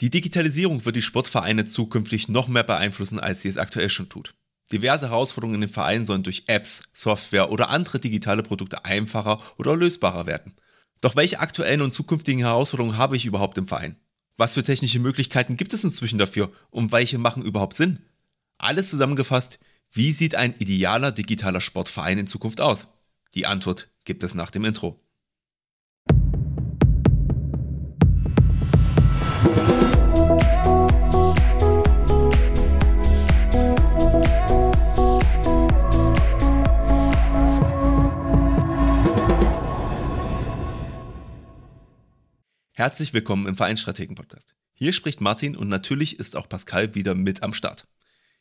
Die Digitalisierung wird die Sportvereine zukünftig noch mehr beeinflussen, als sie es aktuell schon tut. Diverse Herausforderungen in den Vereinen sollen durch Apps, Software oder andere digitale Produkte einfacher oder lösbarer werden. Doch welche aktuellen und zukünftigen Herausforderungen habe ich überhaupt im Verein? Was für technische Möglichkeiten gibt es inzwischen dafür und welche machen überhaupt Sinn? Alles zusammengefasst, wie sieht ein idealer digitaler Sportverein in Zukunft aus? Die Antwort gibt es nach dem Intro. Herzlich willkommen im Vereinsstrategen-Podcast. Hier spricht Martin und natürlich ist auch Pascal wieder mit am Start.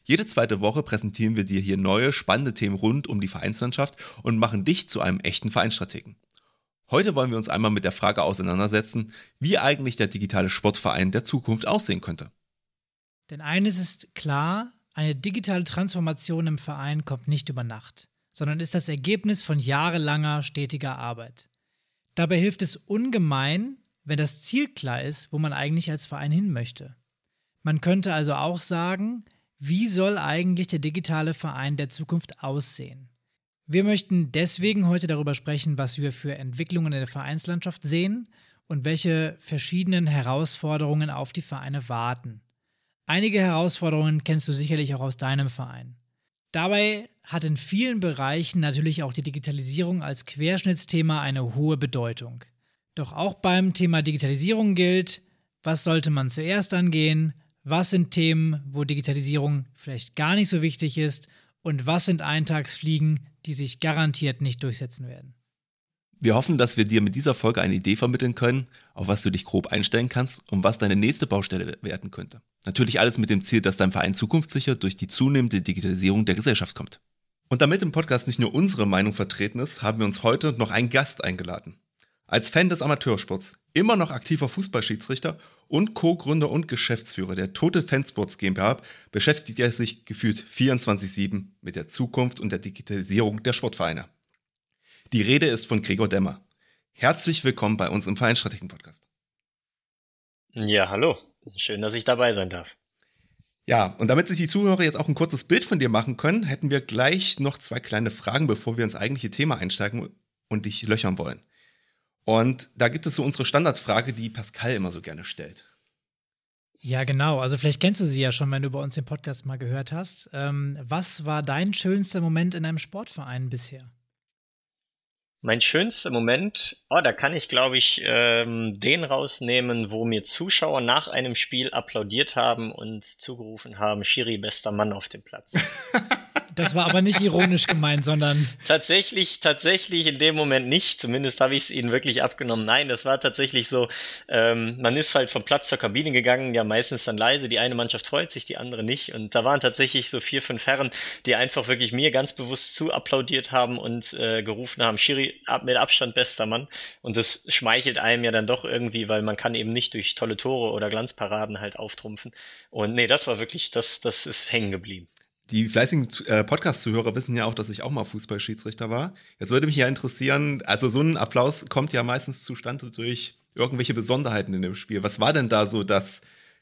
Jede zweite Woche präsentieren wir dir hier neue, spannende Themen rund um die Vereinslandschaft und machen dich zu einem echten Vereinsstrategen. Heute wollen wir uns einmal mit der Frage auseinandersetzen, wie eigentlich der digitale Sportverein der Zukunft aussehen könnte. Denn eines ist klar, eine digitale Transformation im Verein kommt nicht über Nacht, sondern ist das Ergebnis von jahrelanger stetiger Arbeit. Dabei hilft es ungemein, wenn das Ziel klar ist, wo man eigentlich als Verein hin möchte. Man könnte also auch sagen, wie soll eigentlich der digitale Verein der Zukunft aussehen? Wir möchten deswegen heute darüber sprechen, was wir für Entwicklungen in der Vereinslandschaft sehen und welche verschiedenen Herausforderungen auf die Vereine warten. Einige Herausforderungen kennst du sicherlich auch aus deinem Verein. Dabei hat in vielen Bereichen natürlich auch die Digitalisierung als Querschnittsthema eine hohe Bedeutung. Doch auch beim Thema Digitalisierung gilt, was sollte man zuerst angehen, was sind Themen, wo Digitalisierung vielleicht gar nicht so wichtig ist und was sind Eintagsfliegen, die sich garantiert nicht durchsetzen werden. Wir hoffen, dass wir dir mit dieser Folge eine Idee vermitteln können, auf was du dich grob einstellen kannst und was deine nächste Baustelle werden könnte. Natürlich alles mit dem Ziel, dass dein Verein zukunftssicher durch die zunehmende Digitalisierung der Gesellschaft kommt. Und damit im Podcast nicht nur unsere Meinung vertreten ist, haben wir uns heute noch einen Gast eingeladen. Als Fan des Amateursports, immer noch aktiver Fußballschiedsrichter und Co-Gründer und Geschäftsführer der Total Fansports GmbH beschäftigt er sich gefühlt 24-7 mit der Zukunft und der Digitalisierung der Sportvereine. Die Rede ist von Gregor Demmer. Herzlich willkommen bei uns im Vereinsstrategen-Podcast. Ja, hallo. Schön, dass ich dabei sein darf. Ja, und damit sich die Zuhörer jetzt auch ein kurzes Bild von dir machen können, hätten wir gleich noch zwei kleine Fragen, bevor wir ins eigentliche Thema einsteigen und dich löchern wollen. Und da gibt es so unsere Standardfrage, die Pascal immer so gerne stellt. Ja, genau. Also vielleicht kennst du sie ja schon, wenn du bei uns den Podcast mal gehört hast. Ähm, was war dein schönster Moment in einem Sportverein bisher? Mein schönster Moment, oh, da kann ich, glaube ich, ähm, den rausnehmen, wo mir Zuschauer nach einem Spiel applaudiert haben und zugerufen haben, Schiri, bester Mann auf dem Platz. Das war aber nicht ironisch gemeint, sondern. Tatsächlich, tatsächlich in dem Moment nicht. Zumindest habe ich es ihnen wirklich abgenommen. Nein, das war tatsächlich so. Ähm, man ist halt vom Platz zur Kabine gegangen, ja meistens dann leise. Die eine Mannschaft freut sich, die andere nicht. Und da waren tatsächlich so vier, fünf Herren, die einfach wirklich mir ganz bewusst zu applaudiert haben und äh, gerufen haben, Schiri, mit Abstand bester Mann. Und das schmeichelt einem ja dann doch irgendwie, weil man kann eben nicht durch tolle Tore oder Glanzparaden halt auftrumpfen. Und nee, das war wirklich, das, das ist hängen geblieben. Die fleißigen äh, Podcast-Zuhörer wissen ja auch, dass ich auch mal Fußballschiedsrichter war. Jetzt würde mich ja interessieren, also so ein Applaus kommt ja meistens zustande durch irgendwelche Besonderheiten in dem Spiel. Was war denn da so das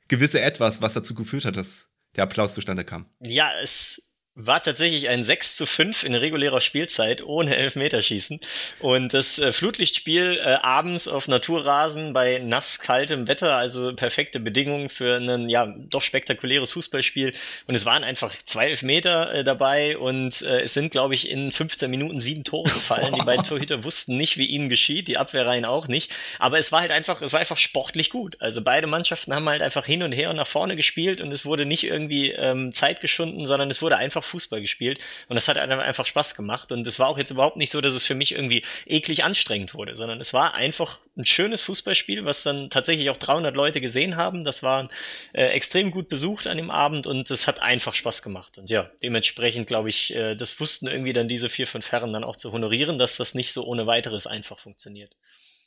gewisse Etwas, was dazu geführt hat, dass der Applaus zustande kam? Ja, es war tatsächlich ein 6 zu 5 in regulärer Spielzeit ohne Elfmeterschießen. Und das äh, Flutlichtspiel äh, abends auf Naturrasen bei nass kaltem Wetter, also perfekte Bedingungen für ein ja doch spektakuläres Fußballspiel. Und es waren einfach zwei Elfmeter äh, dabei und äh, es sind, glaube ich, in 15 Minuten sieben Tore gefallen. Die beiden Torhüter wussten nicht, wie ihnen geschieht, die Abwehrreihen auch nicht. Aber es war halt einfach, es war einfach sportlich gut. Also beide Mannschaften haben halt einfach hin und her und nach vorne gespielt und es wurde nicht irgendwie ähm, Zeit geschunden, sondern es wurde einfach einfach Fußball gespielt und das hat einfach Spaß gemacht und es war auch jetzt überhaupt nicht so, dass es für mich irgendwie eklig anstrengend wurde, sondern es war einfach ein schönes Fußballspiel, was dann tatsächlich auch 300 Leute gesehen haben. Das war äh, extrem gut besucht an dem Abend und es hat einfach Spaß gemacht und ja, dementsprechend glaube ich, äh, das wussten irgendwie dann diese vier, fünf Herren dann auch zu honorieren, dass das nicht so ohne weiteres einfach funktioniert.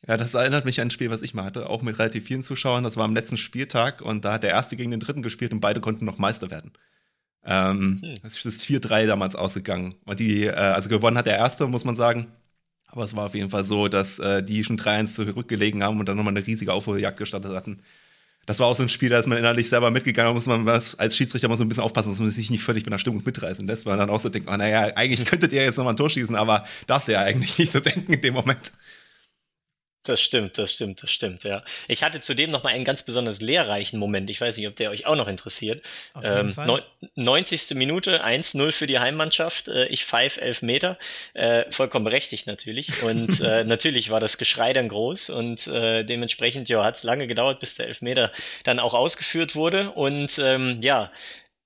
Ja, das erinnert mich an ein Spiel, was ich mal hatte, auch mit relativ vielen Zuschauern. Das war am letzten Spieltag und da hat der erste gegen den dritten gespielt und beide konnten noch Meister werden. Ähm, hm. Es ist 4-3 damals ausgegangen. Und die, äh, also gewonnen hat der Erste, muss man sagen. Aber es war auf jeden Fall so, dass äh, die schon 3-1 zurückgelegen haben und dann nochmal eine riesige Aufholjagd gestartet hatten. das war auch so ein Spiel, da ist man innerlich selber mitgegangen, da muss man was als Schiedsrichter mal so ein bisschen aufpassen, dass man sich nicht völlig mit der Stimmung mitreißen lässt, weil man dann auch so denkt, oh, naja, eigentlich könntet ihr jetzt nochmal ein Tor schießen, aber darfst du ja eigentlich nicht so denken in dem Moment. Das stimmt, das stimmt, das stimmt, ja. Ich hatte zudem noch mal einen ganz besonders lehrreichen Moment. Ich weiß nicht, ob der euch auch noch interessiert. Auf jeden ähm, Fall. 90. Minute, 1-0 für die Heimmannschaft. Äh, ich pfeif elf Meter. Äh, vollkommen berechtigt natürlich. Und äh, natürlich war das Geschrei dann groß und äh, dementsprechend, ja, hat es lange gedauert, bis der Elfmeter dann auch ausgeführt wurde. Und ähm, ja,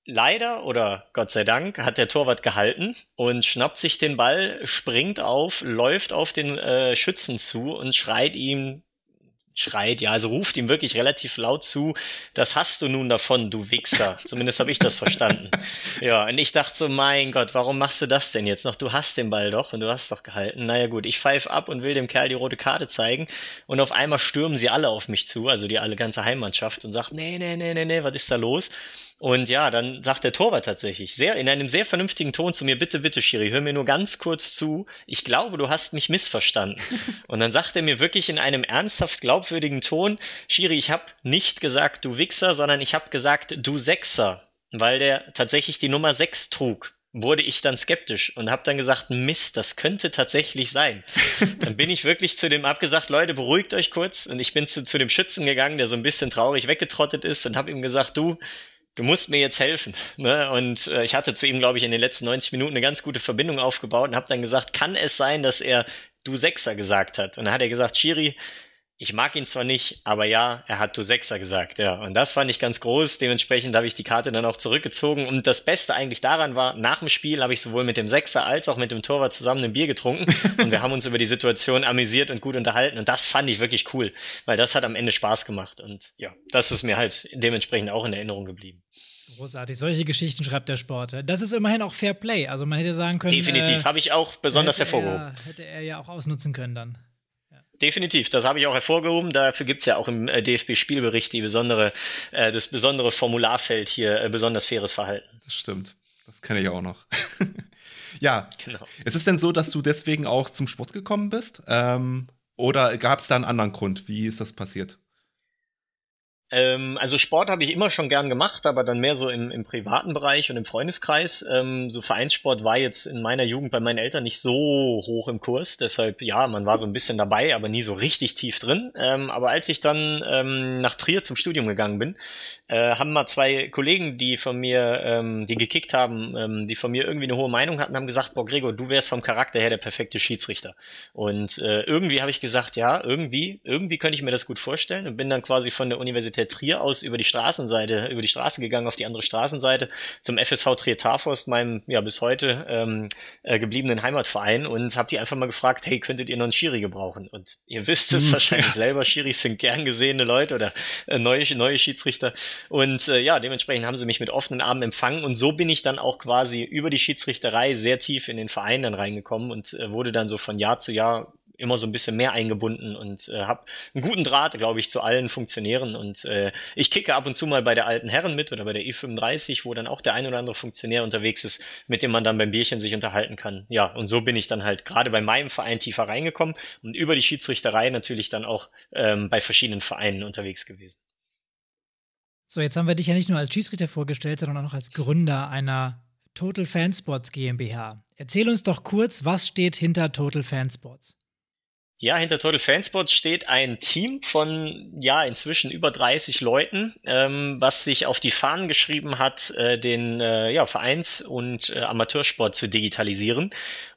Leider oder Gott sei Dank hat der Torwart gehalten und schnappt sich den Ball, springt auf, läuft auf den äh, Schützen zu und schreit ihm schreit, ja, also ruft ihm wirklich relativ laut zu, das hast du nun davon, du Wichser. Zumindest habe ich das verstanden. Ja, und ich dachte so, mein Gott, warum machst du das denn jetzt noch? Du hast den Ball doch und du hast doch gehalten. Naja gut, ich pfeife ab und will dem Kerl die rote Karte zeigen und auf einmal stürmen sie alle auf mich zu, also die alle ganze Heimmannschaft und sagt, nee, nee, nee, nee, nee, was ist da los? Und ja, dann sagt der Torwart tatsächlich, sehr, in einem sehr vernünftigen Ton zu mir, bitte, bitte, Schiri, hör mir nur ganz kurz zu. Ich glaube, du hast mich missverstanden. und dann sagt er mir wirklich in einem ernsthaft glaubwürdigen Ton, Schiri, ich habe nicht gesagt, du Wichser, sondern ich habe gesagt, du Sechser, weil der tatsächlich die Nummer sechs trug wurde ich dann skeptisch und habe dann gesagt, Mist, das könnte tatsächlich sein. dann bin ich wirklich zu dem abgesagt, Leute, beruhigt euch kurz. Und ich bin zu, zu dem Schützen gegangen, der so ein bisschen traurig weggetrottet ist und habe ihm gesagt, du, du musst mir jetzt helfen. Ne? Und äh, ich hatte zu ihm, glaube ich, in den letzten 90 Minuten eine ganz gute Verbindung aufgebaut und habe dann gesagt, kann es sein, dass er du Sechser gesagt hat? Und dann hat er gesagt, Chiri, ich mag ihn zwar nicht, aber ja, er hat du Sechser gesagt, ja. Und das fand ich ganz groß. Dementsprechend habe ich die Karte dann auch zurückgezogen. Und das Beste eigentlich daran war, nach dem Spiel habe ich sowohl mit dem Sechser als auch mit dem Torwart zusammen ein Bier getrunken. und wir haben uns über die Situation amüsiert und gut unterhalten. Und das fand ich wirklich cool, weil das hat am Ende Spaß gemacht. Und ja, das ist mir halt dementsprechend auch in Erinnerung geblieben. Großartig. Solche Geschichten schreibt der Sport. Das ist immerhin auch Fair Play. Also man hätte sagen können. Definitiv. Äh, habe ich auch besonders hervorgehoben. Er, hätte er ja auch ausnutzen können dann definitiv. Das habe ich auch hervorgehoben. Dafür gibt's ja auch im äh, DFB-Spielbericht die besondere, äh, das besondere Formularfeld hier, äh, besonders faires Verhalten. Das stimmt. Das kenne ich auch noch. ja. Genau. Ist es denn so, dass du deswegen auch zum Sport gekommen bist? Ähm, oder gab es da einen anderen Grund? Wie ist das passiert? Ähm, also Sport habe ich immer schon gern gemacht, aber dann mehr so im, im privaten Bereich und im Freundeskreis. Ähm, so Vereinssport war jetzt in meiner Jugend bei meinen Eltern nicht so hoch im Kurs. Deshalb, ja, man war so ein bisschen dabei, aber nie so richtig tief drin. Ähm, aber als ich dann ähm, nach Trier zum Studium gegangen bin, äh, haben mal zwei Kollegen, die von mir, ähm, die gekickt haben, ähm, die von mir irgendwie eine hohe Meinung hatten, haben gesagt, boah, Gregor, du wärst vom Charakter her der perfekte Schiedsrichter. Und äh, irgendwie habe ich gesagt, ja, irgendwie, irgendwie könnte ich mir das gut vorstellen und bin dann quasi von der Universität der Trier aus über die Straßenseite, über die Straße gegangen auf die andere Straßenseite zum FSV Trier Tarforst, meinem ja bis heute ähm, äh, gebliebenen Heimatverein und habe die einfach mal gefragt, hey, könntet ihr noch einen Schiri gebrauchen? Und ihr wisst es hm, wahrscheinlich ja. selber, Schiris sind gern gesehene Leute oder äh, neue, neue Schiedsrichter. Und äh, ja, dementsprechend haben sie mich mit offenen Armen empfangen und so bin ich dann auch quasi über die Schiedsrichterei sehr tief in den Verein dann reingekommen und äh, wurde dann so von Jahr zu Jahr immer so ein bisschen mehr eingebunden und äh, habe einen guten Draht, glaube ich, zu allen Funktionären. Und äh, ich kicke ab und zu mal bei der alten Herren mit oder bei der E35, wo dann auch der ein oder andere Funktionär unterwegs ist, mit dem man dann beim Bierchen sich unterhalten kann. Ja, und so bin ich dann halt gerade bei meinem Verein tiefer reingekommen und über die Schiedsrichterei natürlich dann auch ähm, bei verschiedenen Vereinen unterwegs gewesen. So, jetzt haben wir dich ja nicht nur als Schiedsrichter vorgestellt, sondern auch noch als Gründer einer Total Fansports GmbH. Erzähl uns doch kurz, was steht hinter Total Fansports? Ja, hinter Total Fansport steht ein Team von ja inzwischen über 30 Leuten, ähm, was sich auf die Fahnen geschrieben hat, äh, den äh, ja, Vereins- und äh, Amateursport zu digitalisieren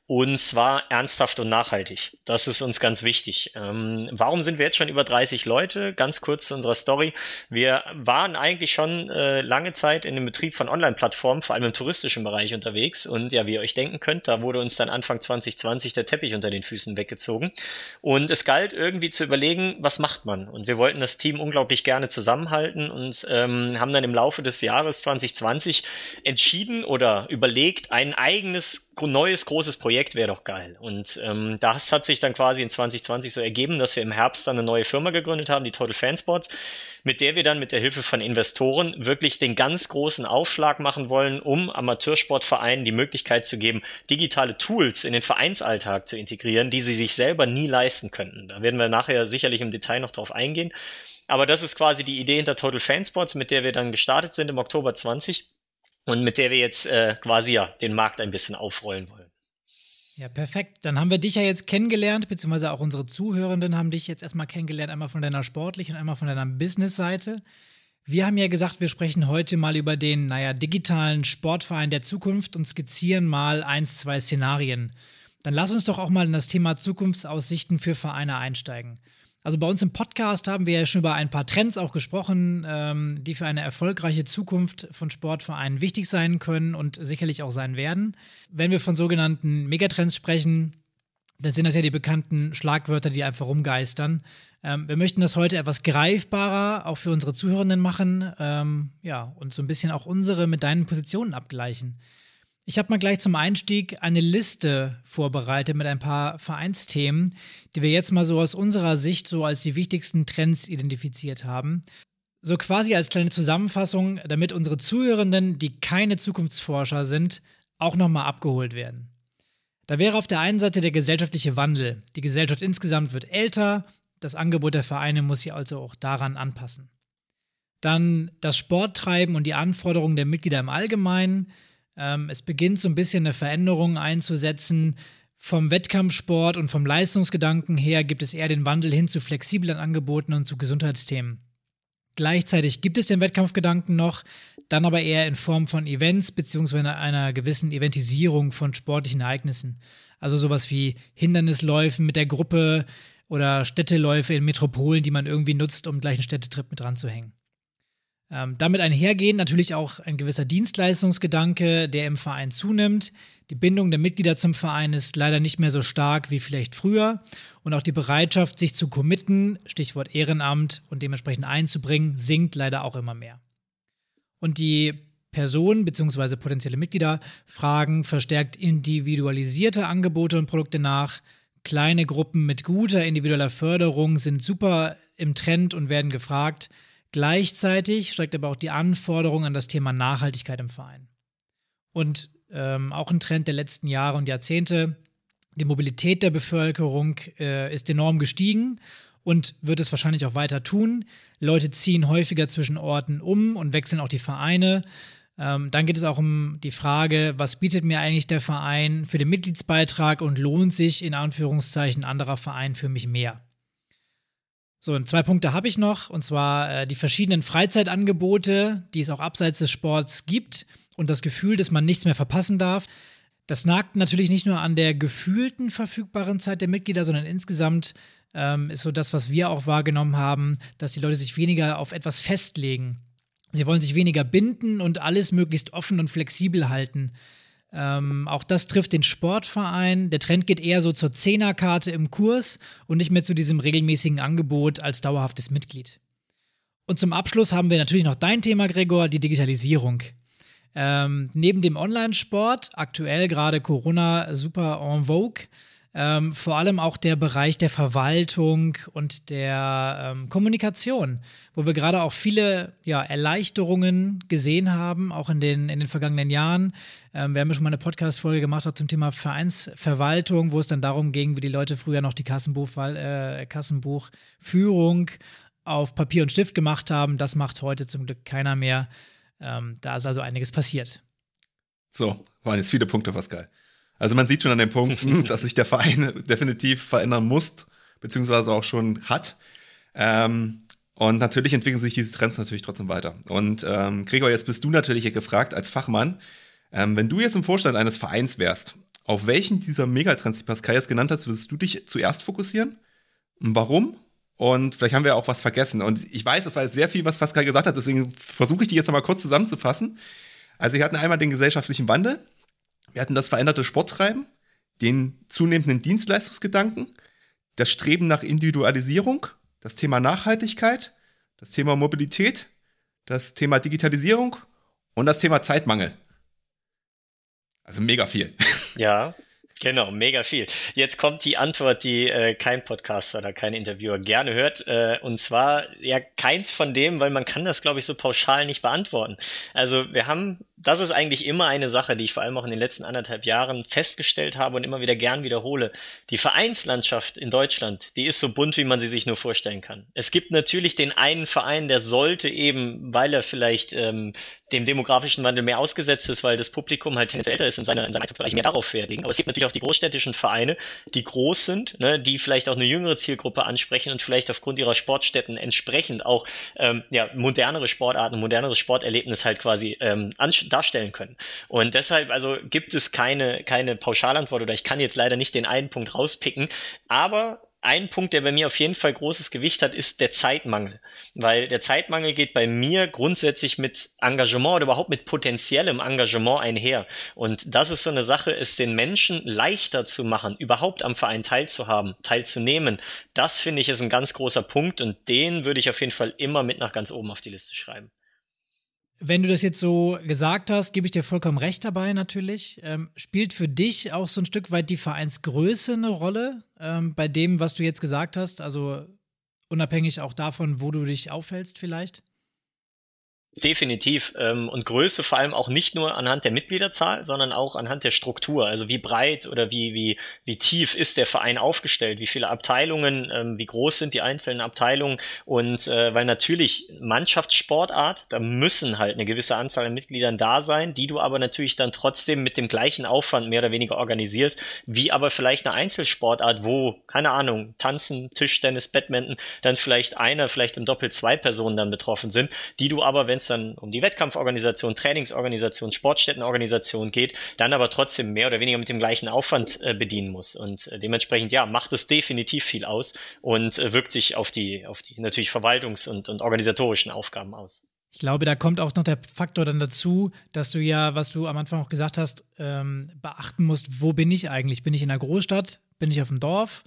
und zwar ernsthaft und nachhaltig. Das ist uns ganz wichtig. Ähm, warum sind wir jetzt schon über 30 Leute? Ganz kurz zu unserer Story. Wir waren eigentlich schon äh, lange Zeit in dem Betrieb von Online-Plattformen, vor allem im touristischen Bereich unterwegs. Und ja, wie ihr euch denken könnt, da wurde uns dann Anfang 2020 der Teppich unter den Füßen weggezogen. Und es galt irgendwie zu überlegen, was macht man? Und wir wollten das Team unglaublich gerne zusammenhalten und ähm, haben dann im Laufe des Jahres 2020 entschieden oder überlegt, ein eigenes neues großes Projekt wäre doch geil. Und ähm, das hat sich dann quasi in 2020 so ergeben, dass wir im Herbst dann eine neue Firma gegründet haben, die Total Fansports, mit der wir dann mit der Hilfe von Investoren wirklich den ganz großen Aufschlag machen wollen, um Amateursportvereinen die Möglichkeit zu geben, digitale Tools in den Vereinsalltag zu integrieren, die sie sich selber nie leisten könnten. Da werden wir nachher sicherlich im Detail noch drauf eingehen. Aber das ist quasi die Idee hinter Total Fansports, mit der wir dann gestartet sind im Oktober 20 und mit der wir jetzt äh, quasi ja den Markt ein bisschen aufrollen wollen. Ja, perfekt. Dann haben wir dich ja jetzt kennengelernt, beziehungsweise auch unsere Zuhörenden haben dich jetzt erstmal kennengelernt, einmal von deiner sportlichen und einmal von deiner Business-Seite. Wir haben ja gesagt, wir sprechen heute mal über den, naja, digitalen Sportverein der Zukunft und skizzieren mal eins, zwei Szenarien. Dann lass uns doch auch mal in das Thema Zukunftsaussichten für Vereine einsteigen. Also bei uns im Podcast haben wir ja schon über ein paar Trends auch gesprochen, ähm, die für eine erfolgreiche Zukunft von Sportvereinen wichtig sein können und sicherlich auch sein werden. Wenn wir von sogenannten Megatrends sprechen, dann sind das ja die bekannten Schlagwörter, die einfach rumgeistern. Ähm, wir möchten das heute etwas greifbarer auch für unsere Zuhörenden machen, ähm, ja, und so ein bisschen auch unsere mit deinen Positionen abgleichen. Ich habe mal gleich zum Einstieg eine Liste vorbereitet mit ein paar Vereinsthemen, die wir jetzt mal so aus unserer Sicht so als die wichtigsten Trends identifiziert haben. So quasi als kleine Zusammenfassung, damit unsere Zuhörenden, die keine Zukunftsforscher sind, auch nochmal abgeholt werden. Da wäre auf der einen Seite der gesellschaftliche Wandel. Die Gesellschaft insgesamt wird älter, das Angebot der Vereine muss sich also auch daran anpassen. Dann das Sporttreiben und die Anforderungen der Mitglieder im Allgemeinen. Ähm, es beginnt so ein bisschen eine Veränderung einzusetzen. Vom Wettkampfsport und vom Leistungsgedanken her gibt es eher den Wandel hin zu flexiblen Angeboten und zu Gesundheitsthemen. Gleichzeitig gibt es den Wettkampfgedanken noch, dann aber eher in Form von Events beziehungsweise einer gewissen Eventisierung von sportlichen Ereignissen. Also sowas wie Hindernisläufen mit der Gruppe oder Städteläufe in Metropolen, die man irgendwie nutzt, um gleich einen Städtetrip mit ranzuhängen. Ähm, damit einhergehen natürlich auch ein gewisser Dienstleistungsgedanke, der im Verein zunimmt. Die Bindung der Mitglieder zum Verein ist leider nicht mehr so stark wie vielleicht früher. Und auch die Bereitschaft, sich zu committen, Stichwort Ehrenamt und dementsprechend einzubringen, sinkt leider auch immer mehr. Und die Personen bzw. potenzielle Mitglieder fragen verstärkt individualisierte Angebote und Produkte nach. Kleine Gruppen mit guter individueller Förderung sind super im Trend und werden gefragt. Gleichzeitig steigt aber auch die Anforderung an das Thema Nachhaltigkeit im Verein. Und ähm, auch ein Trend der letzten Jahre und Jahrzehnte, die Mobilität der Bevölkerung äh, ist enorm gestiegen und wird es wahrscheinlich auch weiter tun. Leute ziehen häufiger zwischen Orten um und wechseln auch die Vereine. Ähm, dann geht es auch um die Frage, was bietet mir eigentlich der Verein für den Mitgliedsbeitrag und lohnt sich in Anführungszeichen anderer Verein für mich mehr? So, und zwei Punkte habe ich noch, und zwar äh, die verschiedenen Freizeitangebote, die es auch abseits des Sports gibt und das Gefühl, dass man nichts mehr verpassen darf. Das nagt natürlich nicht nur an der gefühlten verfügbaren Zeit der Mitglieder, sondern insgesamt ähm, ist so das, was wir auch wahrgenommen haben, dass die Leute sich weniger auf etwas festlegen. Sie wollen sich weniger binden und alles möglichst offen und flexibel halten. Ähm, auch das trifft den Sportverein. Der Trend geht eher so zur Zehnerkarte im Kurs und nicht mehr zu diesem regelmäßigen Angebot als dauerhaftes Mitglied. Und zum Abschluss haben wir natürlich noch dein Thema, Gregor, die Digitalisierung. Ähm, neben dem Online-Sport, aktuell gerade Corona super en vogue, ähm, vor allem auch der Bereich der Verwaltung und der ähm, Kommunikation, wo wir gerade auch viele ja, Erleichterungen gesehen haben, auch in den, in den vergangenen Jahren. Ähm, wir haben ja schon mal eine Podcast-Folge gemacht auch zum Thema Vereinsverwaltung, wo es dann darum ging, wie die Leute früher noch die Kassenbuch, äh, Kassenbuchführung auf Papier und Stift gemacht haben. Das macht heute zum Glück keiner mehr. Ähm, da ist also einiges passiert. So, waren jetzt viele Punkte, Pascal. Also man sieht schon an den Punkten, dass sich der Verein definitiv verändern muss, beziehungsweise auch schon hat. Ähm, und natürlich entwickeln sich diese Trends natürlich trotzdem weiter. Und ähm, Gregor, jetzt bist du natürlich hier gefragt als Fachmann, ähm, wenn du jetzt im Vorstand eines Vereins wärst, auf welchen dieser Megatrends, die Pascal jetzt genannt hat, würdest du dich zuerst fokussieren? Warum? Und vielleicht haben wir auch was vergessen. Und ich weiß, das war jetzt sehr viel, was Pascal gesagt hat, deswegen versuche ich die jetzt nochmal kurz zusammenzufassen. Also wir hatten einmal den gesellschaftlichen Wandel, wir hatten das veränderte Sporttreiben, den zunehmenden Dienstleistungsgedanken, das Streben nach Individualisierung, das Thema Nachhaltigkeit, das Thema Mobilität, das Thema Digitalisierung und das Thema Zeitmangel. Also mega viel. Ja. Genau, mega viel. Jetzt kommt die Antwort, die äh, kein Podcaster oder kein Interviewer gerne hört. Äh, und zwar ja keins von dem, weil man kann das, glaube ich, so pauschal nicht beantworten. Also wir haben das ist eigentlich immer eine Sache, die ich vor allem auch in den letzten anderthalb Jahren festgestellt habe und immer wieder gern wiederhole. Die Vereinslandschaft in Deutschland, die ist so bunt, wie man sie sich nur vorstellen kann. Es gibt natürlich den einen Verein, der sollte eben, weil er vielleicht ähm, dem demografischen Wandel mehr ausgesetzt ist, weil das Publikum halt tendenziell älter ist in, seiner, in seinem Einzugsbereich mehr darauf fertigen. Aber es gibt natürlich auch die großstädtischen Vereine, die groß sind, ne, die vielleicht auch eine jüngere Zielgruppe ansprechen und vielleicht aufgrund ihrer Sportstätten entsprechend auch ähm, ja, modernere Sportarten, moderneres Sporterlebnis halt quasi ähm, darstellen können. Und deshalb, also gibt es keine, keine Pauschalantwort oder ich kann jetzt leider nicht den einen Punkt rauspicken, aber ein Punkt, der bei mir auf jeden Fall großes Gewicht hat, ist der Zeitmangel. Weil der Zeitmangel geht bei mir grundsätzlich mit Engagement oder überhaupt mit potenziellem Engagement einher. Und das ist so eine Sache, es den Menschen leichter zu machen, überhaupt am Verein teilzuhaben, teilzunehmen. Das finde ich ist ein ganz großer Punkt und den würde ich auf jeden Fall immer mit nach ganz oben auf die Liste schreiben. Wenn du das jetzt so gesagt hast, gebe ich dir vollkommen recht dabei natürlich. Ähm, spielt für dich auch so ein Stück weit die Vereinsgröße eine Rolle ähm, bei dem, was du jetzt gesagt hast? Also unabhängig auch davon, wo du dich aufhältst vielleicht? Definitiv. Ähm, und Größe vor allem auch nicht nur anhand der Mitgliederzahl, sondern auch anhand der Struktur. Also wie breit oder wie, wie, wie tief ist der Verein aufgestellt? Wie viele Abteilungen? Ähm, wie groß sind die einzelnen Abteilungen? Und äh, weil natürlich Mannschaftssportart, da müssen halt eine gewisse Anzahl an Mitgliedern da sein, die du aber natürlich dann trotzdem mit dem gleichen Aufwand mehr oder weniger organisierst, wie aber vielleicht eine Einzelsportart, wo, keine Ahnung, Tanzen, Tischtennis, Badminton, dann vielleicht einer, vielleicht im Doppel zwei Personen dann betroffen sind, die du aber, wenn es dann um die Wettkampforganisation, Trainingsorganisation, Sportstättenorganisation geht, dann aber trotzdem mehr oder weniger mit dem gleichen Aufwand äh, bedienen muss. Und äh, dementsprechend, ja, macht es definitiv viel aus und äh, wirkt sich auf die, auf die natürlich Verwaltungs- und, und organisatorischen Aufgaben aus. Ich glaube, da kommt auch noch der Faktor dann dazu, dass du ja, was du am Anfang auch gesagt hast, ähm, beachten musst, wo bin ich eigentlich? Bin ich in einer Großstadt? Bin ich auf dem Dorf?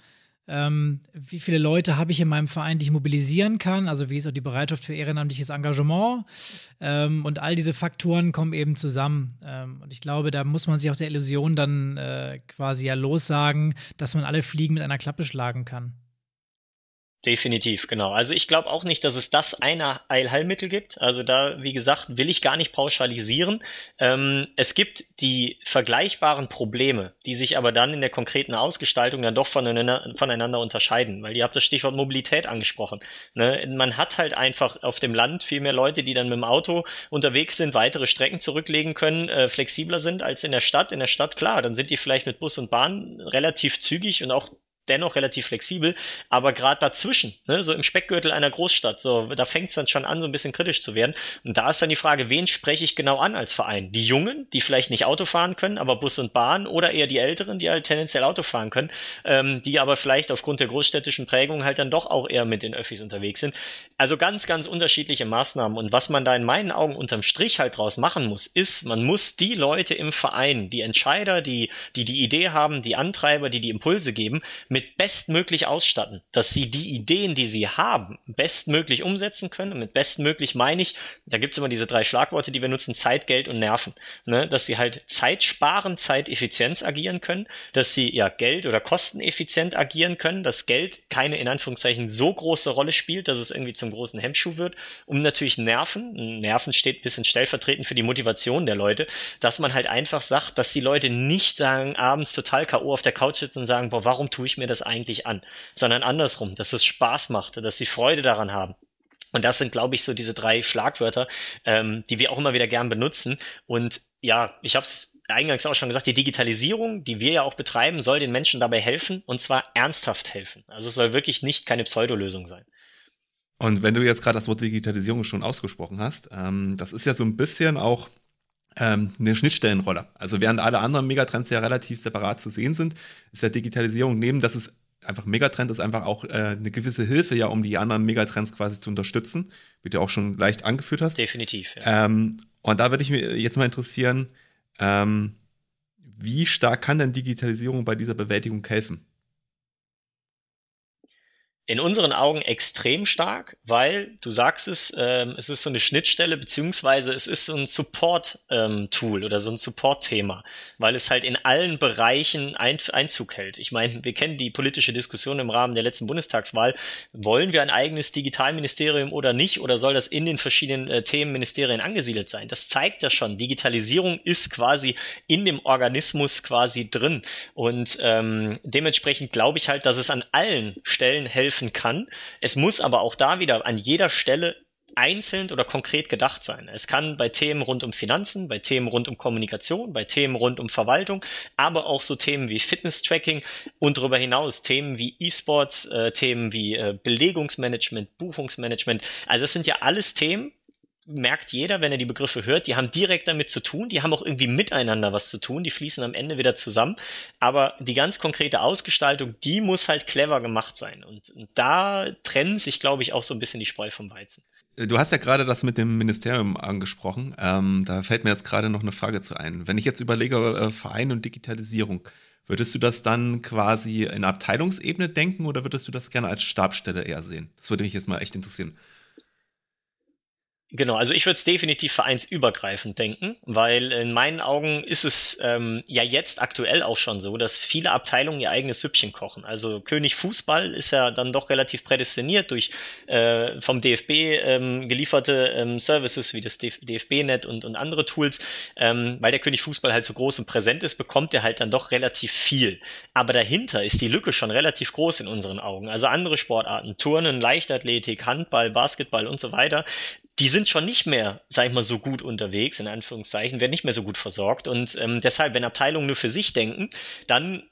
Ähm, wie viele Leute habe ich in meinem Verein, die ich mobilisieren kann, also wie ist auch die Bereitschaft für ehrenamtliches Engagement ähm, und all diese Faktoren kommen eben zusammen. Ähm, und ich glaube, da muss man sich auch der Illusion dann äh, quasi ja lossagen, dass man alle Fliegen mit einer Klappe schlagen kann. Definitiv, genau. Also ich glaube auch nicht, dass es das eine Eilheilmittel gibt. Also da, wie gesagt, will ich gar nicht pauschalisieren. Ähm, es gibt die vergleichbaren Probleme, die sich aber dann in der konkreten Ausgestaltung dann doch voneinander, voneinander unterscheiden. Weil ihr habt das Stichwort Mobilität angesprochen. Ne? Man hat halt einfach auf dem Land viel mehr Leute, die dann mit dem Auto unterwegs sind, weitere Strecken zurücklegen können, äh, flexibler sind als in der Stadt. In der Stadt, klar, dann sind die vielleicht mit Bus und Bahn relativ zügig und auch dennoch relativ flexibel, aber gerade dazwischen, ne, so im Speckgürtel einer Großstadt, so da fängt es dann schon an, so ein bisschen kritisch zu werden. Und da ist dann die Frage, wen spreche ich genau an als Verein? Die Jungen, die vielleicht nicht Auto fahren können, aber Bus und Bahn, oder eher die Älteren, die halt tendenziell Auto fahren können, ähm, die aber vielleicht aufgrund der großstädtischen Prägung halt dann doch auch eher mit den Öffis unterwegs sind. Also ganz, ganz unterschiedliche Maßnahmen. Und was man da in meinen Augen unterm Strich halt draus machen muss, ist, man muss die Leute im Verein, die Entscheider, die die, die Idee haben, die Antreiber, die die Impulse geben, mit mit bestmöglich ausstatten, dass sie die Ideen, die sie haben, bestmöglich umsetzen können. Und mit bestmöglich meine ich, da gibt es immer diese drei Schlagworte, die wir nutzen, Zeit, Geld und Nerven. Ne? Dass sie halt Zeit sparen, Zeiteffizienz agieren können, dass sie ja Geld oder kosteneffizient agieren können, dass Geld keine in Anführungszeichen so große Rolle spielt, dass es irgendwie zum großen Hemmschuh wird, um natürlich Nerven, Nerven steht ein bisschen stellvertretend für die Motivation der Leute, dass man halt einfach sagt, dass die Leute nicht sagen, abends total K.O. auf der Couch sitzen und sagen, boah, warum tue ich mir das eigentlich an, sondern andersrum, dass es Spaß macht, dass sie Freude daran haben. Und das sind, glaube ich, so diese drei Schlagwörter, ähm, die wir auch immer wieder gern benutzen. Und ja, ich habe es eingangs auch schon gesagt, die Digitalisierung, die wir ja auch betreiben, soll den Menschen dabei helfen und zwar ernsthaft helfen. Also es soll wirklich nicht keine Pseudolösung sein. Und wenn du jetzt gerade das Wort Digitalisierung schon ausgesprochen hast, ähm, das ist ja so ein bisschen auch ähm, eine Schnittstellenrolle. Also während alle anderen Megatrends ja relativ separat zu sehen sind, ist ja Digitalisierung neben, dass es einfach Megatrend ist, einfach auch äh, eine gewisse Hilfe ja, um die anderen Megatrends quasi zu unterstützen, wie du auch schon leicht angeführt hast. Definitiv. Ja. Ähm, und da würde ich mir jetzt mal interessieren, ähm, wie stark kann denn Digitalisierung bei dieser Bewältigung helfen? In unseren Augen extrem stark, weil du sagst es, ähm, es ist so eine Schnittstelle beziehungsweise es ist so ein Support-Tool ähm, oder so ein Support-Thema, weil es halt in allen Bereichen ein Einzug hält. Ich meine, wir kennen die politische Diskussion im Rahmen der letzten Bundestagswahl. Wollen wir ein eigenes Digitalministerium oder nicht? Oder soll das in den verschiedenen äh, Themenministerien angesiedelt sein? Das zeigt ja schon, Digitalisierung ist quasi in dem Organismus quasi drin. Und ähm, dementsprechend glaube ich halt, dass es an allen Stellen helfen helfen kann. Es muss aber auch da wieder an jeder Stelle einzeln oder konkret gedacht sein. Es kann bei Themen rund um Finanzen, bei Themen rund um Kommunikation, bei Themen rund um Verwaltung, aber auch so Themen wie Fitness-Tracking und darüber hinaus Themen wie E-Sports, äh, Themen wie äh, Belegungsmanagement, Buchungsmanagement. Also es sind ja alles Themen, merkt jeder, wenn er die Begriffe hört, die haben direkt damit zu tun, die haben auch irgendwie miteinander was zu tun, die fließen am Ende wieder zusammen. Aber die ganz konkrete Ausgestaltung, die muss halt clever gemacht sein. Und, und da trennen sich, glaube ich, auch so ein bisschen die Spreu vom Weizen. Du hast ja gerade das mit dem Ministerium angesprochen. Ähm, da fällt mir jetzt gerade noch eine Frage zu ein. Wenn ich jetzt überlege, äh, Verein und Digitalisierung, würdest du das dann quasi in Abteilungsebene denken oder würdest du das gerne als Stabstelle eher sehen? Das würde mich jetzt mal echt interessieren. Genau, also ich würde es definitiv vereinsübergreifend denken, weil in meinen Augen ist es ähm, ja jetzt aktuell auch schon so, dass viele Abteilungen ihr eigenes Süppchen kochen. Also König Fußball ist ja dann doch relativ prädestiniert durch äh, vom DFB ähm, gelieferte ähm, Services wie das DFB-Net und, und andere Tools. Ähm, weil der König Fußball halt so groß und präsent ist, bekommt er halt dann doch relativ viel. Aber dahinter ist die Lücke schon relativ groß in unseren Augen. Also andere Sportarten, Turnen, Leichtathletik, Handball, Basketball und so weiter, die sind schon nicht mehr, sag ich mal, so gut unterwegs, in Anführungszeichen, werden nicht mehr so gut versorgt. Und ähm, deshalb, wenn Abteilungen nur für sich denken, dann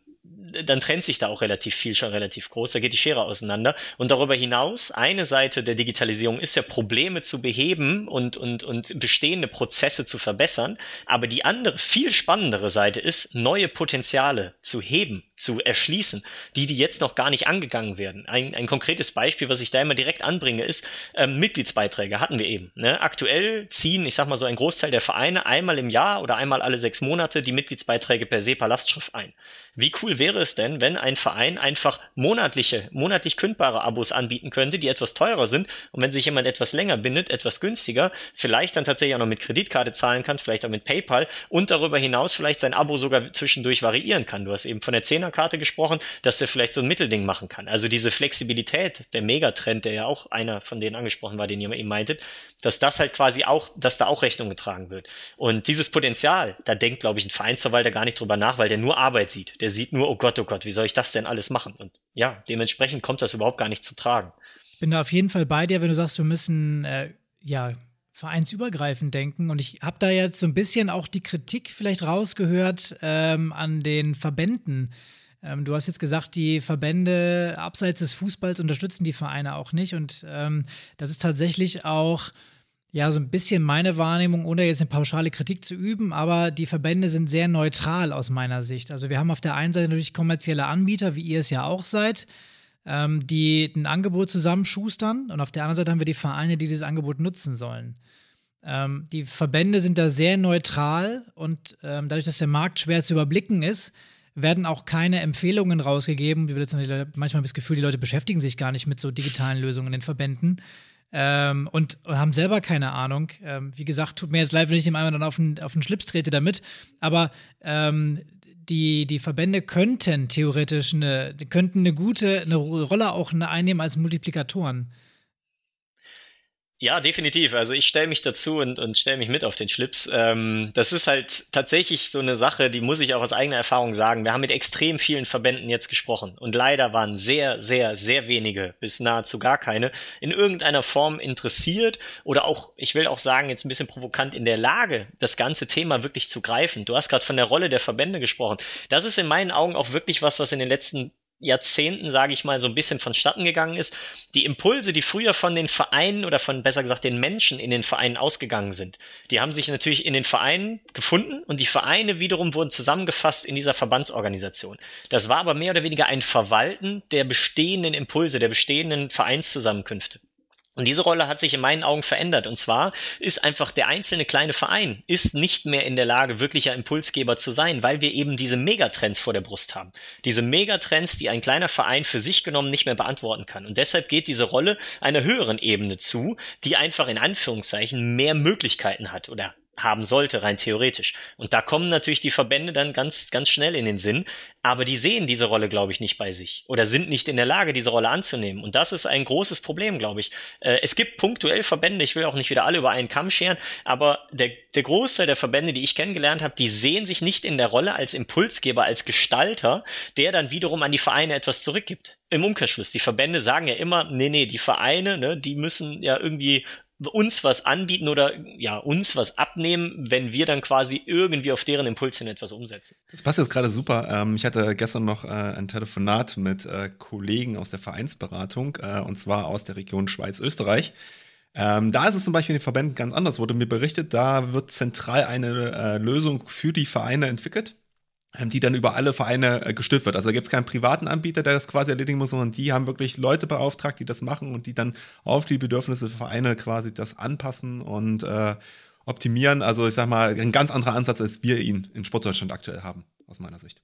dann trennt sich da auch relativ viel schon relativ groß, da geht die Schere auseinander. Und darüber hinaus, eine Seite der Digitalisierung ist ja Probleme zu beheben und, und, und bestehende Prozesse zu verbessern. Aber die andere, viel spannendere Seite ist, neue Potenziale zu heben, zu erschließen, die, die jetzt noch gar nicht angegangen werden. Ein, ein konkretes Beispiel, was ich da immer direkt anbringe, ist ähm, Mitgliedsbeiträge, hatten wir eben. Ne? Aktuell ziehen, ich sag mal so, ein Großteil der Vereine einmal im Jahr oder einmal alle sechs Monate die Mitgliedsbeiträge per SEPA-Lastschrift ein. Wie cool wäre es denn, wenn ein Verein einfach monatliche, monatlich kündbare Abos anbieten könnte, die etwas teurer sind und wenn sich jemand etwas länger bindet, etwas günstiger, vielleicht dann tatsächlich auch noch mit Kreditkarte zahlen kann, vielleicht auch mit PayPal und darüber hinaus vielleicht sein Abo sogar zwischendurch variieren kann. Du hast eben von der 10 Karte gesprochen, dass er vielleicht so ein Mittelding machen kann. Also diese Flexibilität, der Megatrend, der ja auch einer von denen angesprochen war, den ihr eben meintet, dass das halt quasi auch, dass da auch Rechnung getragen wird. Und dieses Potenzial, da denkt, glaube ich, ein Vereinsverwalter gar nicht drüber nach, weil der nur Arbeit sieht. Der sieht nur, oh Gott, oh Gott, wie soll ich das denn alles machen? Und ja, dementsprechend kommt das überhaupt gar nicht zu tragen. Bin da auf jeden Fall bei dir, wenn du sagst, wir müssen äh, ja vereinsübergreifend denken. Und ich habe da jetzt so ein bisschen auch die Kritik vielleicht rausgehört ähm, an den Verbänden. Ähm, du hast jetzt gesagt, die Verbände abseits des Fußballs unterstützen die Vereine auch nicht. Und ähm, das ist tatsächlich auch ja, so ein bisschen meine Wahrnehmung, ohne jetzt eine pauschale Kritik zu üben, aber die Verbände sind sehr neutral aus meiner Sicht. Also wir haben auf der einen Seite natürlich kommerzielle Anbieter, wie ihr es ja auch seid, ähm, die ein Angebot zusammenschustern und auf der anderen Seite haben wir die Vereine, die dieses Angebot nutzen sollen. Ähm, die Verbände sind da sehr neutral und ähm, dadurch, dass der Markt schwer zu überblicken ist, werden auch keine Empfehlungen rausgegeben. Manchmal das Gefühl, die Leute beschäftigen sich gar nicht mit so digitalen Lösungen in den Verbänden. Ähm, und, und, haben selber keine Ahnung. Ähm, wie gesagt, tut mir jetzt leid, wenn ich dem einmal dann auf den, auf den Schlips trete damit. Aber ähm, die, die Verbände könnten theoretisch eine, könnten eine gute eine Rolle auch einnehmen als Multiplikatoren. Ja, definitiv. Also ich stelle mich dazu und, und stelle mich mit auf den Schlips. Ähm, das ist halt tatsächlich so eine Sache, die muss ich auch aus eigener Erfahrung sagen. Wir haben mit extrem vielen Verbänden jetzt gesprochen und leider waren sehr, sehr, sehr wenige bis nahezu gar keine in irgendeiner Form interessiert oder auch, ich will auch sagen, jetzt ein bisschen provokant in der Lage, das ganze Thema wirklich zu greifen. Du hast gerade von der Rolle der Verbände gesprochen. Das ist in meinen Augen auch wirklich was, was in den letzten Jahrzehnten, sage ich mal, so ein bisschen vonstatten gegangen ist. Die Impulse, die früher von den Vereinen oder von besser gesagt den Menschen in den Vereinen ausgegangen sind, die haben sich natürlich in den Vereinen gefunden und die Vereine wiederum wurden zusammengefasst in dieser Verbandsorganisation. Das war aber mehr oder weniger ein Verwalten der bestehenden Impulse, der bestehenden Vereinszusammenkünfte. Und diese Rolle hat sich in meinen Augen verändert. Und zwar ist einfach der einzelne kleine Verein ist nicht mehr in der Lage, wirklicher Impulsgeber zu sein, weil wir eben diese Megatrends vor der Brust haben. Diese Megatrends, die ein kleiner Verein für sich genommen nicht mehr beantworten kann. Und deshalb geht diese Rolle einer höheren Ebene zu, die einfach in Anführungszeichen mehr Möglichkeiten hat oder haben sollte, rein theoretisch. Und da kommen natürlich die Verbände dann ganz, ganz schnell in den Sinn, aber die sehen diese Rolle, glaube ich, nicht bei sich oder sind nicht in der Lage, diese Rolle anzunehmen. Und das ist ein großes Problem, glaube ich. Äh, es gibt punktuell Verbände, ich will auch nicht wieder alle über einen Kamm scheren, aber der, der Großteil der Verbände, die ich kennengelernt habe, die sehen sich nicht in der Rolle als Impulsgeber, als Gestalter, der dann wiederum an die Vereine etwas zurückgibt im Umkehrschluss. Die Verbände sagen ja immer, nee, nee, die Vereine, ne, die müssen ja irgendwie uns was anbieten oder ja, uns was abnehmen, wenn wir dann quasi irgendwie auf deren Impuls hin etwas umsetzen. Das passt jetzt gerade super. Ähm, ich hatte gestern noch äh, ein Telefonat mit äh, Kollegen aus der Vereinsberatung äh, und zwar aus der Region Schweiz-Österreich. Ähm, da ist es zum Beispiel in den Verbänden ganz anders, wurde mir berichtet, da wird zentral eine Lösung für die Vereine entwickelt die dann über alle Vereine äh, gestützt wird. Also da gibt es keinen privaten Anbieter, der das quasi erledigen muss, sondern die haben wirklich Leute beauftragt, die das machen und die dann auf die Bedürfnisse der Vereine quasi das anpassen und äh, optimieren. Also ich sag mal, ein ganz anderer Ansatz, als wir ihn in Sportdeutschland aktuell haben, aus meiner Sicht.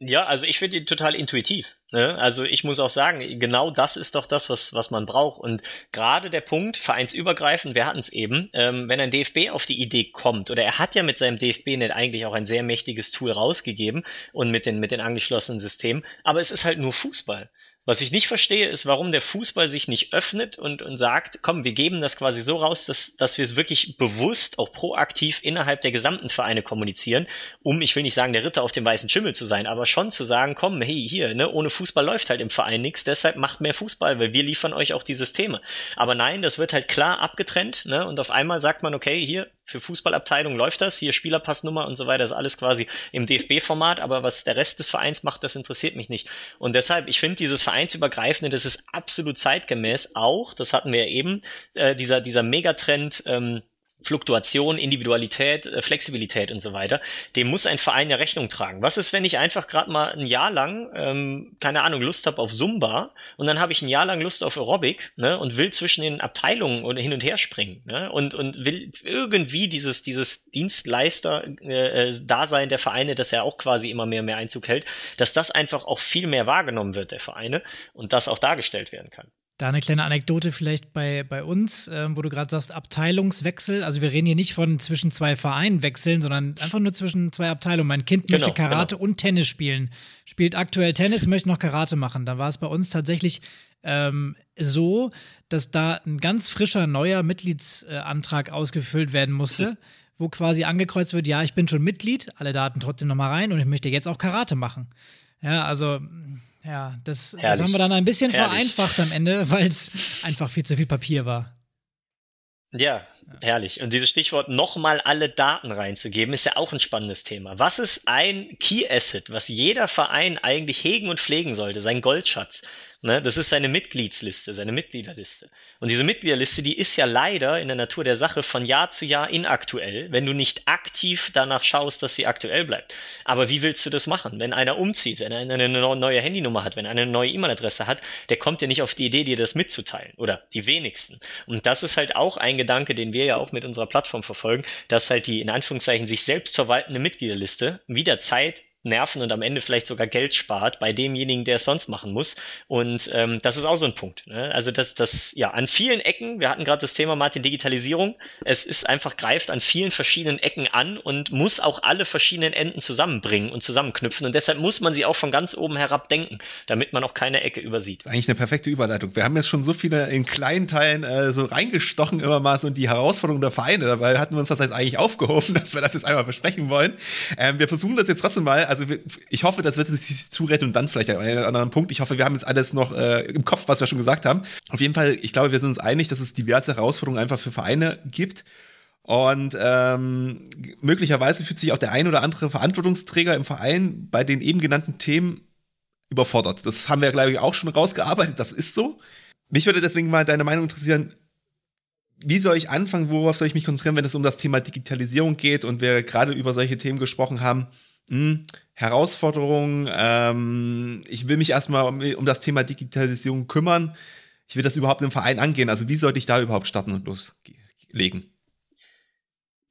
Ja, also ich finde ihn total intuitiv. Ne? Also ich muss auch sagen, genau das ist doch das, was, was man braucht. Und gerade der Punkt, vereinsübergreifend, wir hatten es eben, ähm, wenn ein DFB auf die Idee kommt, oder er hat ja mit seinem DFB-Net eigentlich auch ein sehr mächtiges Tool rausgegeben und mit den, mit den angeschlossenen Systemen, aber es ist halt nur Fußball. Was ich nicht verstehe, ist, warum der Fußball sich nicht öffnet und, und sagt, komm, wir geben das quasi so raus, dass, dass wir es wirklich bewusst, auch proaktiv innerhalb der gesamten Vereine kommunizieren, um, ich will nicht sagen, der Ritter auf dem weißen Schimmel zu sein, aber schon zu sagen, komm, hey, hier, ne, ohne Fußball läuft halt im Verein nichts, deshalb macht mehr Fußball, weil wir liefern euch auch die Systeme. Aber nein, das wird halt klar abgetrennt, ne, und auf einmal sagt man, okay, hier, für Fußballabteilung läuft das, hier Spielerpassnummer und so weiter, ist alles quasi im DFB-Format, aber was der Rest des Vereins macht, das interessiert mich nicht. Und deshalb, ich finde dieses vereinsübergreifende, das ist absolut zeitgemäß auch, das hatten wir ja eben, äh, dieser, dieser Megatrend, ähm, Fluktuation, Individualität, äh, Flexibilität und so weiter, dem muss ein Verein ja Rechnung tragen. Was ist, wenn ich einfach gerade mal ein Jahr lang, ähm, keine Ahnung, Lust habe auf Zumba und dann habe ich ein Jahr lang Lust auf Aerobic ne, und will zwischen den Abteilungen oder hin und her springen ne, und, und will irgendwie dieses, dieses Dienstleister-Dasein äh, der Vereine, das ja auch quasi immer mehr und mehr Einzug hält, dass das einfach auch viel mehr wahrgenommen wird, der Vereine, und das auch dargestellt werden kann. Da eine kleine Anekdote vielleicht bei, bei uns, äh, wo du gerade sagst, Abteilungswechsel. Also wir reden hier nicht von zwischen zwei Vereinen wechseln, sondern einfach nur zwischen zwei Abteilungen. Mein Kind genau, möchte Karate genau. und Tennis spielen. Spielt aktuell Tennis, möchte noch Karate machen. Da war es bei uns tatsächlich ähm, so, dass da ein ganz frischer neuer Mitgliedsantrag ausgefüllt werden musste, wo quasi angekreuzt wird, ja, ich bin schon Mitglied, alle Daten trotzdem nochmal rein und ich möchte jetzt auch Karate machen. Ja, also ja, das, das haben wir dann ein bisschen Herrlich. vereinfacht am Ende, weil es einfach viel zu viel Papier war. Ja, herrlich. Und dieses Stichwort nochmal alle Daten reinzugeben, ist ja auch ein spannendes Thema. Was ist ein Key Asset, was jeder Verein eigentlich hegen und pflegen sollte, sein Goldschatz? Ne? Das ist seine Mitgliedsliste, seine Mitgliederliste. Und diese Mitgliederliste, die ist ja leider in der Natur der Sache von Jahr zu Jahr inaktuell, wenn du nicht aktiv danach schaust, dass sie aktuell bleibt. Aber wie willst du das machen? Wenn einer umzieht, wenn einer eine neue Handynummer hat, wenn einer eine neue E-Mail-Adresse hat, der kommt ja nicht auf die Idee, dir das mitzuteilen. Oder die wenigsten. Und das ist halt auch ein Gedanke, den wir ja auch mit unserer Plattform verfolgen, dass halt die in Anführungszeichen sich selbst verwaltende Mitgliederliste wieder Zeit Nerven und am Ende vielleicht sogar Geld spart bei demjenigen, der es sonst machen muss. Und ähm, das ist auch so ein Punkt. Ne? Also das, das, ja, an vielen Ecken, wir hatten gerade das Thema Martin Digitalisierung, es ist einfach, greift an vielen verschiedenen Ecken an und muss auch alle verschiedenen Enden zusammenbringen und zusammenknüpfen. Und deshalb muss man sie auch von ganz oben herab denken, damit man auch keine Ecke übersieht. Eigentlich eine perfekte Überleitung. Wir haben jetzt schon so viele in kleinen Teilen äh, so reingestochen immer mal so die Herausforderungen der Vereine. Dabei hatten wir uns das jetzt eigentlich aufgehoben, dass wir das jetzt einmal besprechen wollen. Ähm, wir versuchen das jetzt trotzdem mal also ich hoffe, das wird sich zu redundant vielleicht an einem anderen Punkt. Ich hoffe, wir haben jetzt alles noch äh, im Kopf, was wir schon gesagt haben. Auf jeden Fall, ich glaube, wir sind uns einig, dass es diverse Herausforderungen einfach für Vereine gibt. Und ähm, möglicherweise fühlt sich auch der ein oder andere Verantwortungsträger im Verein bei den eben genannten Themen überfordert. Das haben wir, glaube ich, auch schon rausgearbeitet. Das ist so. Mich würde deswegen mal deine Meinung interessieren. Wie soll ich anfangen? Worauf soll ich mich konzentrieren, wenn es um das Thema Digitalisierung geht und wir gerade über solche Themen gesprochen haben? Hm, Herausforderung. Ähm, ich will mich erstmal um, um das Thema Digitalisierung kümmern. ich will das überhaupt im Verein angehen. Also wie sollte ich da überhaupt starten und loslegen?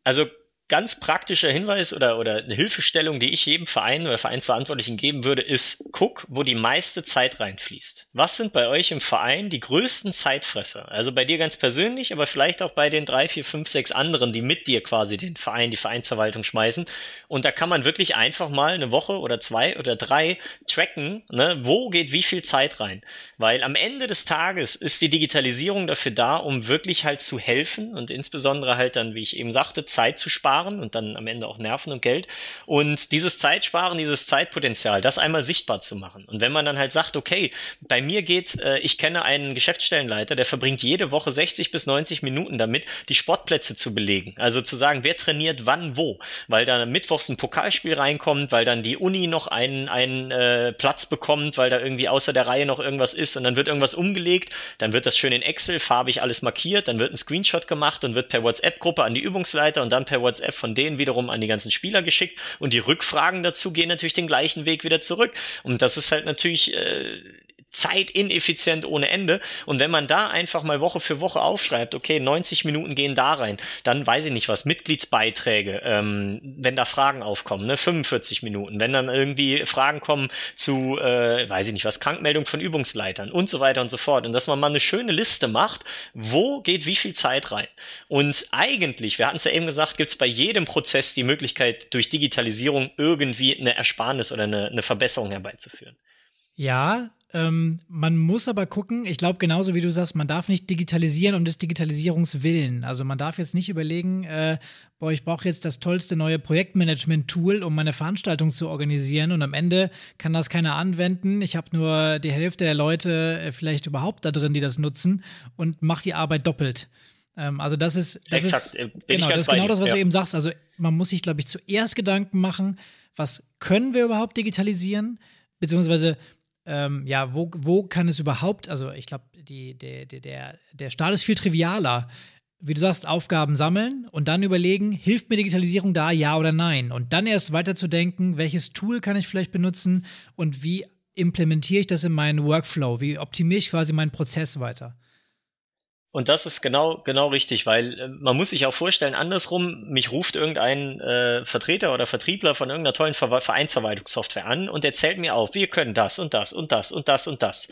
Also ganz praktischer Hinweis oder, oder eine Hilfestellung, die ich jedem Verein oder Vereinsverantwortlichen geben würde, ist, guck, wo die meiste Zeit reinfließt. Was sind bei euch im Verein die größten Zeitfresser? Also bei dir ganz persönlich, aber vielleicht auch bei den drei, vier, fünf, sechs anderen, die mit dir quasi den Verein, die Vereinsverwaltung schmeißen. Und da kann man wirklich einfach mal eine Woche oder zwei oder drei tracken, ne, wo geht wie viel Zeit rein. Weil am Ende des Tages ist die Digitalisierung dafür da, um wirklich halt zu helfen und insbesondere halt dann, wie ich eben sagte, Zeit zu sparen sparen und dann am Ende auch Nerven und Geld. Und dieses Zeitsparen, dieses Zeitpotenzial, das einmal sichtbar zu machen. Und wenn man dann halt sagt, okay, bei mir geht, äh, ich kenne einen Geschäftsstellenleiter, der verbringt jede Woche 60 bis 90 Minuten damit, die Sportplätze zu belegen. Also zu sagen, wer trainiert wann wo. Weil dann mittwochs ein Pokalspiel reinkommt, weil dann die Uni noch einen, einen äh, Platz bekommt, weil da irgendwie außer der Reihe noch irgendwas ist und dann wird irgendwas umgelegt, dann wird das schön in Excel farbig alles markiert, dann wird ein Screenshot gemacht und wird per WhatsApp-Gruppe an die Übungsleiter und dann per WhatsApp WhatsApp von denen wiederum an die ganzen Spieler geschickt und die Rückfragen dazu gehen natürlich den gleichen Weg wieder zurück. Und das ist halt natürlich äh, zeitineffizient ohne Ende. Und wenn man da einfach mal Woche für Woche aufschreibt, okay, 90 Minuten gehen da rein, dann weiß ich nicht was, Mitgliedsbeiträge, ähm, wenn da Fragen aufkommen, ne, 45 Minuten, wenn dann irgendwie Fragen kommen zu, äh, weiß ich nicht was, Krankmeldung von Übungsleitern und so weiter und so fort. Und dass man mal eine schöne Liste macht, wo geht wie viel Zeit rein. Und eigentlich, wir hatten es ja eben gesagt, gibt es bei jedem Prozess die Möglichkeit, durch Digitalisierung irgendwie eine Ersparnis oder eine, eine Verbesserung herbeizuführen. Ja, ähm, man muss aber gucken, ich glaube genauso wie du sagst, man darf nicht digitalisieren um des Digitalisierungswillen. Also man darf jetzt nicht überlegen, äh, boah, ich brauche jetzt das tollste neue Projektmanagement-Tool, um meine Veranstaltung zu organisieren und am Ende kann das keiner anwenden. Ich habe nur die Hälfte der Leute äh, vielleicht überhaupt da drin, die das nutzen und mache die Arbeit doppelt. Ähm, also das ist, das Exakt. ist, äh, genau, das, ist genau das, was ja. du eben sagst. Also man muss sich, glaube ich, zuerst Gedanken machen, was können wir überhaupt digitalisieren? Beziehungsweise ähm, ja, wo, wo kann es überhaupt, also ich glaube, der, der, der Start ist viel trivialer. Wie du sagst, Aufgaben sammeln und dann überlegen, hilft mir Digitalisierung da, ja oder nein? Und dann erst weiter zu denken, welches Tool kann ich vielleicht benutzen und wie implementiere ich das in meinen Workflow? Wie optimiere ich quasi meinen Prozess weiter? Und das ist genau, genau richtig, weil äh, man muss sich auch vorstellen, andersrum, mich ruft irgendein äh, Vertreter oder Vertriebler von irgendeiner tollen Ver Vereinsverwaltungssoftware an und erzählt mir auf, wir können das und das und das und das und das.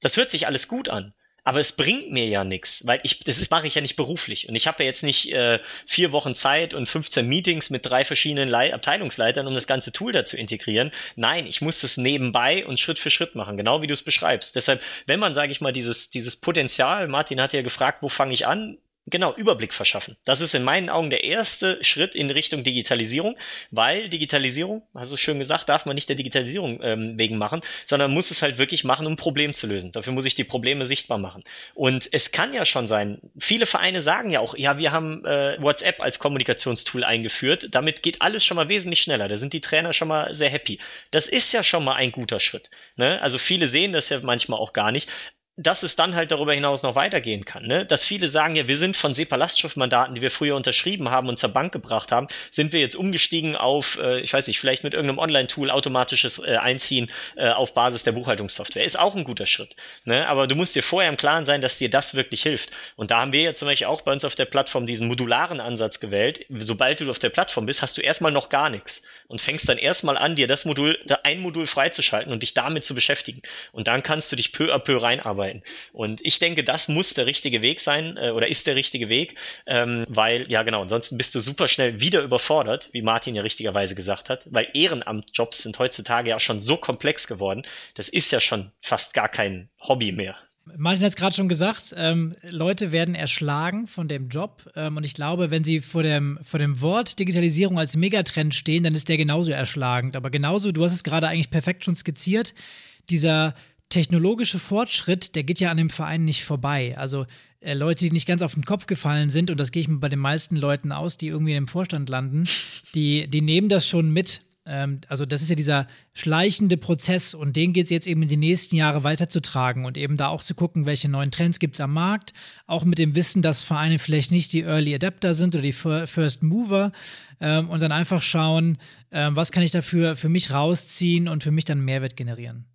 Das hört sich alles gut an. Aber es bringt mir ja nichts, weil ich das mache ich ja nicht beruflich und ich habe ja jetzt nicht äh, vier Wochen Zeit und 15 Meetings mit drei verschiedenen Le Abteilungsleitern, um das ganze Tool da zu integrieren. Nein, ich muss das nebenbei und Schritt für Schritt machen, genau wie du es beschreibst. Deshalb, wenn man, sage ich mal, dieses dieses Potenzial, Martin hat ja gefragt, wo fange ich an? Genau, Überblick verschaffen. Das ist in meinen Augen der erste Schritt in Richtung Digitalisierung, weil Digitalisierung, hast du schön gesagt, darf man nicht der Digitalisierung ähm, wegen machen, sondern muss es halt wirklich machen, um ein Problem zu lösen. Dafür muss ich die Probleme sichtbar machen. Und es kann ja schon sein, viele Vereine sagen ja auch, ja, wir haben äh, WhatsApp als Kommunikationstool eingeführt, damit geht alles schon mal wesentlich schneller. Da sind die Trainer schon mal sehr happy. Das ist ja schon mal ein guter Schritt. Ne? Also viele sehen das ja manchmal auch gar nicht dass es dann halt darüber hinaus noch weitergehen kann. Ne? Dass viele sagen, ja, wir sind von SEPA-Lastschriftmandaten, die wir früher unterschrieben haben und zur Bank gebracht haben, sind wir jetzt umgestiegen auf, äh, ich weiß nicht, vielleicht mit irgendeinem Online-Tool automatisches äh, Einziehen äh, auf Basis der Buchhaltungssoftware. Ist auch ein guter Schritt. Ne? Aber du musst dir vorher im Klaren sein, dass dir das wirklich hilft. Und da haben wir ja zum Beispiel auch bei uns auf der Plattform diesen modularen Ansatz gewählt. Sobald du auf der Plattform bist, hast du erstmal noch gar nichts und fängst dann erstmal an, dir das Modul, ein Modul freizuschalten und dich damit zu beschäftigen. Und dann kannst du dich peu à peu reinarbeiten arbeiten. Und ich denke, das muss der richtige Weg sein äh, oder ist der richtige Weg, ähm, weil, ja genau, ansonsten bist du super schnell wieder überfordert, wie Martin ja richtigerweise gesagt hat, weil Ehrenamtjobs sind heutzutage ja schon so komplex geworden, das ist ja schon fast gar kein Hobby mehr. Martin hat es gerade schon gesagt, ähm, Leute werden erschlagen von dem Job. Ähm, und ich glaube, wenn sie vor dem, vor dem Wort Digitalisierung als Megatrend stehen, dann ist der genauso erschlagend. Aber genauso, du hast es gerade eigentlich perfekt schon skizziert, dieser technologische Fortschritt, der geht ja an dem Verein nicht vorbei. Also äh, Leute, die nicht ganz auf den Kopf gefallen sind, und das gehe ich mir bei den meisten Leuten aus, die irgendwie im Vorstand landen, die, die nehmen das schon mit. Ähm, also das ist ja dieser schleichende Prozess und den geht es jetzt eben in die nächsten Jahre weiterzutragen und eben da auch zu gucken, welche neuen Trends gibt es am Markt, auch mit dem Wissen, dass Vereine vielleicht nicht die Early Adapter sind oder die First Mover ähm, und dann einfach schauen, ähm, was kann ich dafür für mich rausziehen und für mich dann Mehrwert generieren.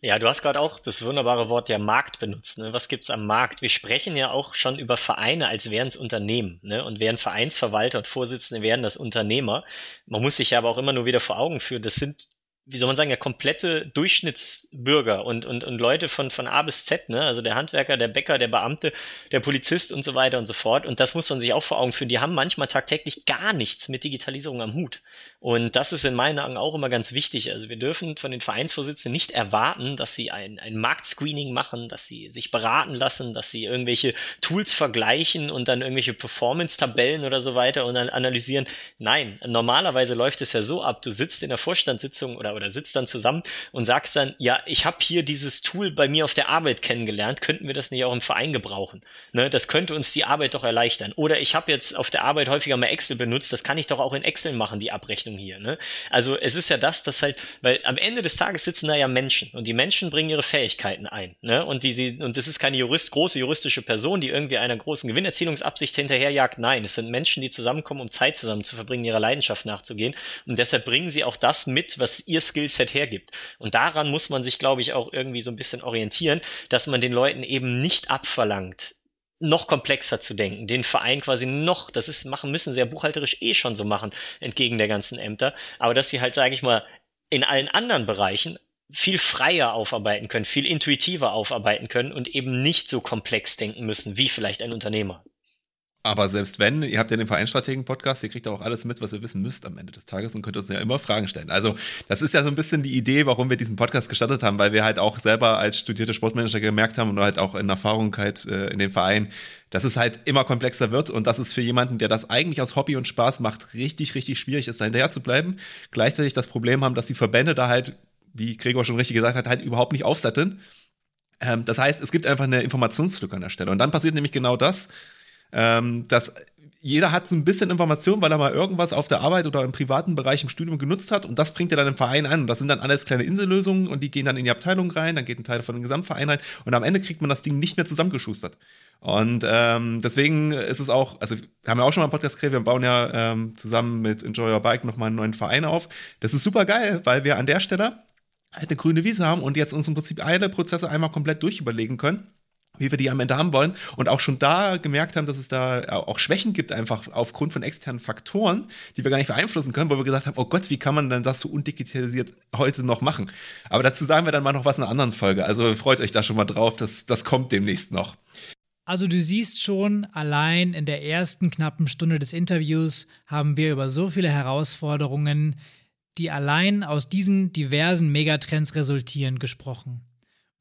Ja, du hast gerade auch das wunderbare Wort der Markt benutzt. Ne? Was gibt's am Markt? Wir sprechen ja auch schon über Vereine, als wären es Unternehmen. Ne? Und wären Vereinsverwalter und Vorsitzende, wären das Unternehmer. Man muss sich ja aber auch immer nur wieder vor Augen führen, das sind wie soll man sagen, ja komplette Durchschnittsbürger und, und, und Leute von, von A bis Z, ne? Also der Handwerker, der Bäcker, der Beamte, der Polizist und so weiter und so fort. Und das muss man sich auch vor Augen führen. Die haben manchmal tagtäglich gar nichts mit Digitalisierung am Hut. Und das ist in meinen Augen auch immer ganz wichtig. Also wir dürfen von den Vereinsvorsitzenden nicht erwarten, dass sie ein, ein Marktscreening machen, dass sie sich beraten lassen, dass sie irgendwelche Tools vergleichen und dann irgendwelche Performance-Tabellen oder so weiter und dann analysieren. Nein, normalerweise läuft es ja so ab, du sitzt in der Vorstandssitzung oder oder sitzt dann zusammen und sagst dann, ja, ich habe hier dieses Tool bei mir auf der Arbeit kennengelernt, könnten wir das nicht auch im Verein gebrauchen? Ne, das könnte uns die Arbeit doch erleichtern. Oder ich habe jetzt auf der Arbeit häufiger mal Excel benutzt, das kann ich doch auch in Excel machen, die Abrechnung hier. Ne? Also es ist ja das, dass halt, weil am Ende des Tages sitzen da ja Menschen und die Menschen bringen ihre Fähigkeiten ein. Ne? Und die, die und das ist keine Jurist, große juristische Person, die irgendwie einer großen Gewinnerzielungsabsicht hinterherjagt. Nein, es sind Menschen, die zusammenkommen, um Zeit zusammen zu verbringen, ihrer Leidenschaft nachzugehen. Und deshalb bringen sie auch das mit, was ihr Skillset hergibt. Und daran muss man sich, glaube ich, auch irgendwie so ein bisschen orientieren, dass man den Leuten eben nicht abverlangt, noch komplexer zu denken, den Verein quasi noch, das ist machen müssen sie ja buchhalterisch eh schon so machen, entgegen der ganzen Ämter, aber dass sie halt, sage ich mal, in allen anderen Bereichen viel freier aufarbeiten können, viel intuitiver aufarbeiten können und eben nicht so komplex denken müssen wie vielleicht ein Unternehmer. Aber selbst wenn, ihr habt ja den Vereinstrategen-Podcast, ihr kriegt auch alles mit, was ihr wissen müsst am Ende des Tages und könnt uns ja immer Fragen stellen. Also, das ist ja so ein bisschen die Idee, warum wir diesen Podcast gestartet haben, weil wir halt auch selber als studierte Sportmanager gemerkt haben und halt auch in Erfahrung halt äh, in den Verein, dass es halt immer komplexer wird und dass es für jemanden, der das eigentlich aus Hobby und Spaß macht, richtig, richtig schwierig ist, da hinterher zu bleiben. Gleichzeitig das Problem haben, dass die Verbände da halt, wie Gregor schon richtig gesagt hat, halt überhaupt nicht aufsatteln. Ähm, das heißt, es gibt einfach eine Informationslücke an der Stelle. Und dann passiert nämlich genau das, ähm, dass jeder hat so ein bisschen Information, weil er mal irgendwas auf der Arbeit oder im privaten Bereich im Studium genutzt hat und das bringt er dann im Verein ein und das sind dann alles kleine Insellösungen und die gehen dann in die Abteilung rein, dann geht ein Teil von dem Gesamtverein rein und am Ende kriegt man das Ding nicht mehr zusammengeschustert. Und ähm, deswegen ist es auch, also wir haben ja auch schon mal einen Podcast gekriegt, wir bauen ja ähm, zusammen mit Enjoy Your Bike nochmal einen neuen Verein auf. Das ist super geil, weil wir an der Stelle halt eine grüne Wiese haben und jetzt uns im Prinzip alle Prozesse einmal komplett durchüberlegen können wie wir die am Ende haben wollen und auch schon da gemerkt haben, dass es da auch Schwächen gibt, einfach aufgrund von externen Faktoren, die wir gar nicht beeinflussen können, wo wir gesagt haben, oh Gott, wie kann man denn das so undigitalisiert heute noch machen? Aber dazu sagen wir dann mal noch was in einer anderen Folge. Also freut euch da schon mal drauf, das, das kommt demnächst noch. Also du siehst schon, allein in der ersten knappen Stunde des Interviews haben wir über so viele Herausforderungen, die allein aus diesen diversen Megatrends resultieren, gesprochen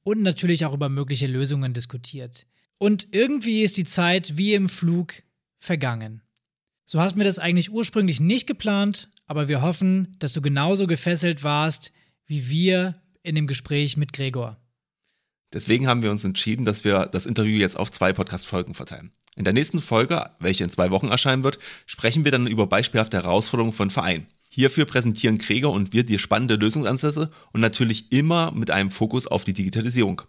und natürlich auch über mögliche Lösungen diskutiert. Und irgendwie ist die Zeit wie im Flug vergangen. So hatten wir das eigentlich ursprünglich nicht geplant, aber wir hoffen, dass du genauso gefesselt warst wie wir in dem Gespräch mit Gregor. Deswegen haben wir uns entschieden, dass wir das Interview jetzt auf zwei Podcast-Folgen verteilen. In der nächsten Folge, welche in zwei Wochen erscheinen wird, sprechen wir dann über beispielhafte Herausforderungen von Vereinen. Hierfür präsentieren Krieger und wir dir spannende Lösungsansätze und natürlich immer mit einem Fokus auf die Digitalisierung.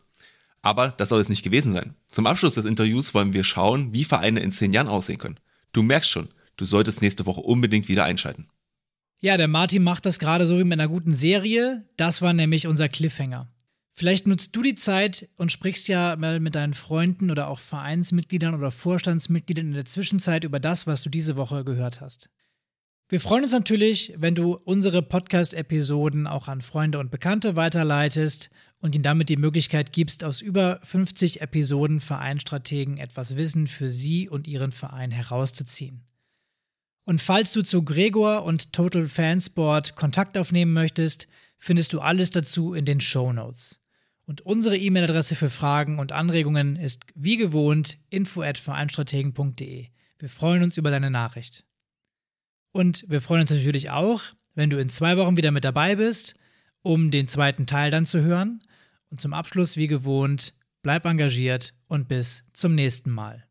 Aber das soll es nicht gewesen sein. Zum Abschluss des Interviews wollen wir schauen, wie Vereine in zehn Jahren aussehen können. Du merkst schon, du solltest nächste Woche unbedingt wieder einschalten. Ja, der Martin macht das gerade so wie mit einer guten Serie. Das war nämlich unser Cliffhanger. Vielleicht nutzt du die Zeit und sprichst ja mal mit deinen Freunden oder auch Vereinsmitgliedern oder Vorstandsmitgliedern in der Zwischenzeit über das, was du diese Woche gehört hast. Wir freuen uns natürlich, wenn du unsere Podcast-Episoden auch an Freunde und Bekannte weiterleitest und ihnen damit die Möglichkeit gibst, aus über 50 Episoden Vereinstrategen etwas Wissen für sie und ihren Verein herauszuziehen. Und falls du zu Gregor und Total Fansport Kontakt aufnehmen möchtest, findest du alles dazu in den Show Notes. Und unsere E-Mail-Adresse für Fragen und Anregungen ist wie gewohnt info@vereinstrategen.de. Wir freuen uns über deine Nachricht. Und wir freuen uns natürlich auch, wenn du in zwei Wochen wieder mit dabei bist, um den zweiten Teil dann zu hören. Und zum Abschluss, wie gewohnt, bleib engagiert und bis zum nächsten Mal.